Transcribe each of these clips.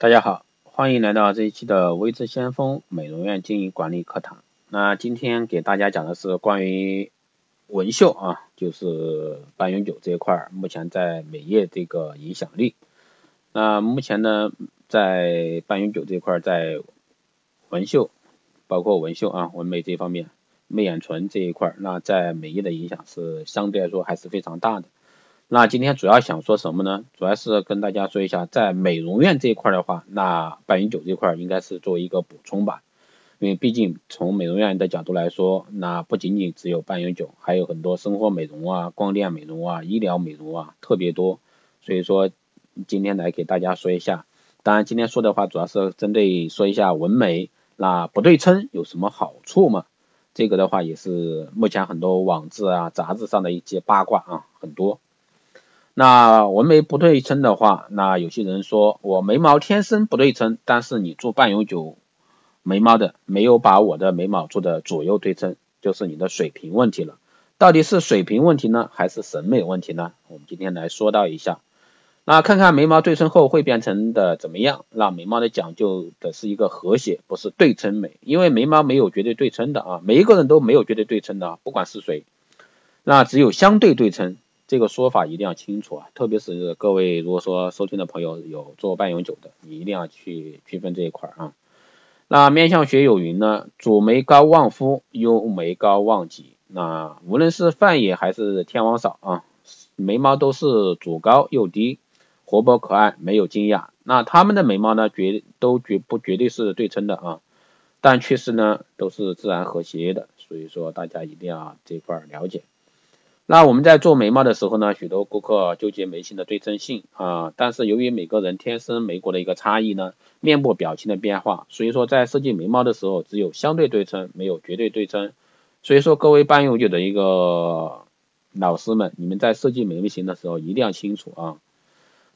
大家好，欢迎来到这一期的微智先锋美容院经营管理课堂。那今天给大家讲的是关于纹绣啊，就是半永久这一块，目前在美业这个影响力。那目前呢，在半永久这一块，在纹绣，包括纹绣啊、纹眉这方面，媚眼唇这一块，那在美业的影响是相对来说还是非常大的。那今天主要想说什么呢？主要是跟大家说一下，在美容院这一块的话，那半永久这块应该是作为一个补充吧，因为毕竟从美容院的角度来说，那不仅仅只有半永久，还有很多生活美容啊、光电美容啊、医疗美容啊，特别多。所以说今天来给大家说一下，当然今天说的话主要是针对说一下纹眉，那不对称有什么好处嘛？这个的话也是目前很多网志啊、杂志上的一些八卦啊，很多。那纹眉不对称的话，那有些人说我眉毛天生不对称，但是你做半永久眉毛的没有把我的眉毛做的左右对称，就是你的水平问题了。到底是水平问题呢，还是审美问题呢？我们今天来说到一下。那看看眉毛对称后会变成的怎么样？那眉毛的讲究的是一个和谐，不是对称美，因为眉毛没有绝对对称的啊，每一个人都没有绝对对称的，不管是谁，那只有相对对称。这个说法一定要清楚啊，特别是各位如果说收听的朋友有做半永久的，你一定要去区分这一块啊。那面相学有云呢，主眉高旺夫，右眉高旺己。那无论是范爷还是天王嫂啊，眉毛都是主高右低，活泼可爱，没有惊讶。那他们的眉毛呢，绝都绝不绝对是对称的啊，但确实呢都是自然和谐的，所以说大家一定要这块了解。那我们在做眉毛的时候呢，许多顾客纠结眉形的对称性啊，但是由于每个人天生眉骨的一个差异呢，面部表情的变化，所以说在设计眉毛的时候，只有相对对称，没有绝对对称。所以说各位半永久的一个老师们，你们在设计眉形的时候一定要清楚啊。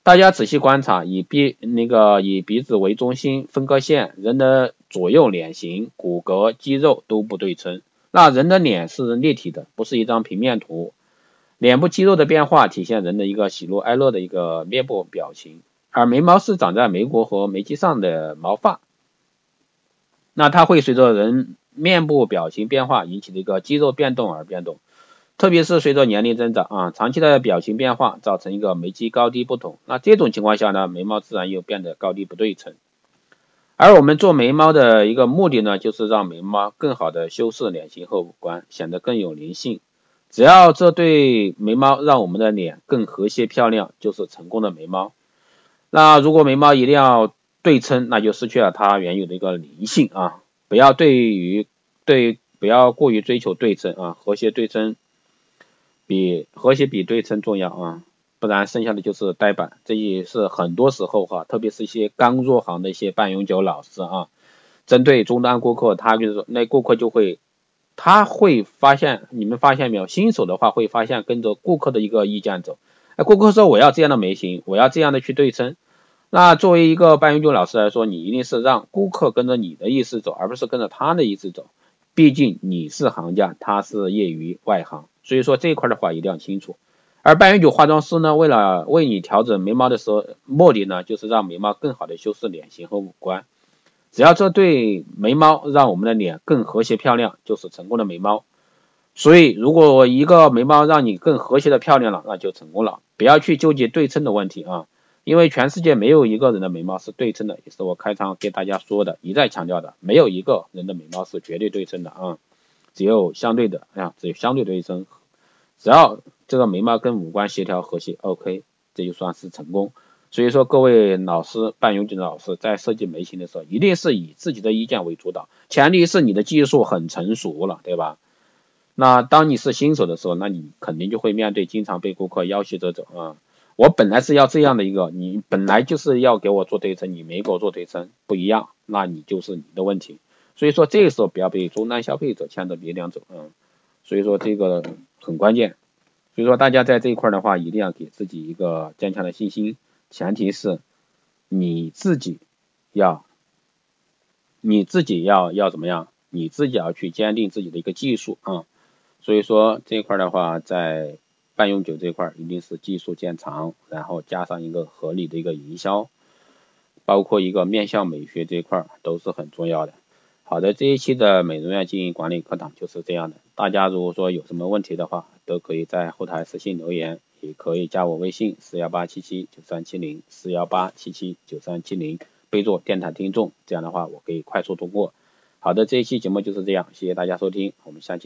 大家仔细观察，以鼻那个以鼻子为中心分割线，人的左右脸型、骨骼、肌肉都不对称。那人的脸是立体的，不是一张平面图。脸部肌肉的变化体现人的一个喜怒哀乐的一个面部表情，而眉毛是长在眉骨和眉肌上的毛发，那它会随着人面部表情变化引起的一个肌肉变动而变动，特别是随着年龄增长啊，长期的表情变化造成一个眉肌高低不同，那这种情况下呢，眉毛自然又变得高低不对称。而我们做眉毛的一个目的呢，就是让眉毛更好的修饰脸型和五官，显得更有灵性。只要这对眉毛让我们的脸更和谐漂亮，就是成功的眉毛。那如果眉毛一定要对称，那就失去了它原有的一个灵性啊！不要对于对不要过于追求对称啊，和谐对称比和谐比对称重要啊，不然剩下的就是呆板。这也是很多时候哈，特别是一些刚入行的一些半永久老师啊，针对终端顾客，他就是说那顾客就会。他会发现，你们发现没有？新手的话会发现跟着顾客的一个意见走。哎，顾客说我要这样的眉形，我要这样的去对称。那作为一个半永久老师来说，你一定是让顾客跟着你的意思走，而不是跟着他的意思走。毕竟你是行家，他是业余外行，所以说这一块的话一定要清楚。而半永久化妆师呢，为了为你调整眉毛的时候，目的呢就是让眉毛更好的修饰脸型和五官。只要这对眉毛让我们的脸更和谐漂亮，就是成功的眉毛。所以，如果一个眉毛让你更和谐的漂亮了，那就成功了。不要去纠结对称的问题啊，因为全世界没有一个人的眉毛是对称的，也是我开场给大家说的，一再强调的，没有一个人的眉毛是绝对对称的啊，只有相对的，啊，只有相对对称。只要这个眉毛跟五官协调和谐，OK，这就算是成功。所以说，各位老师、半永久的老师在设计眉形的时候，一定是以自己的意见为主导，前提是你的技术很成熟了，对吧？那当你是新手的时候，那你肯定就会面对经常被顾客要挟着走啊。我本来是要这样的一个，你本来就是要给我做对称，你没给我做对称，不一样，那你就是你的问题。所以说，这个时候不要被终端消费者牵着鼻梁走啊。所以说，这个很关键。所以说，大家在这一块的话，一定要给自己一个坚强的信心。前提是你自己要，你自己要要怎么样？你自己要去坚定自己的一个技术啊。所以说这一块的话，在半永久这块一定是技术见长，然后加上一个合理的一个营销。包括一个面向美学这一块都是很重要的。好的，这一期的美容院经营管理课堂就是这样的。大家如果说有什么问题的话，都可以在后台私信留言，也可以加我微信四幺八七七九三七零四幺八七七九三七零，备注电台听众，这样的话我可以快速通过。好的，这一期节目就是这样，谢谢大家收听，我们下期。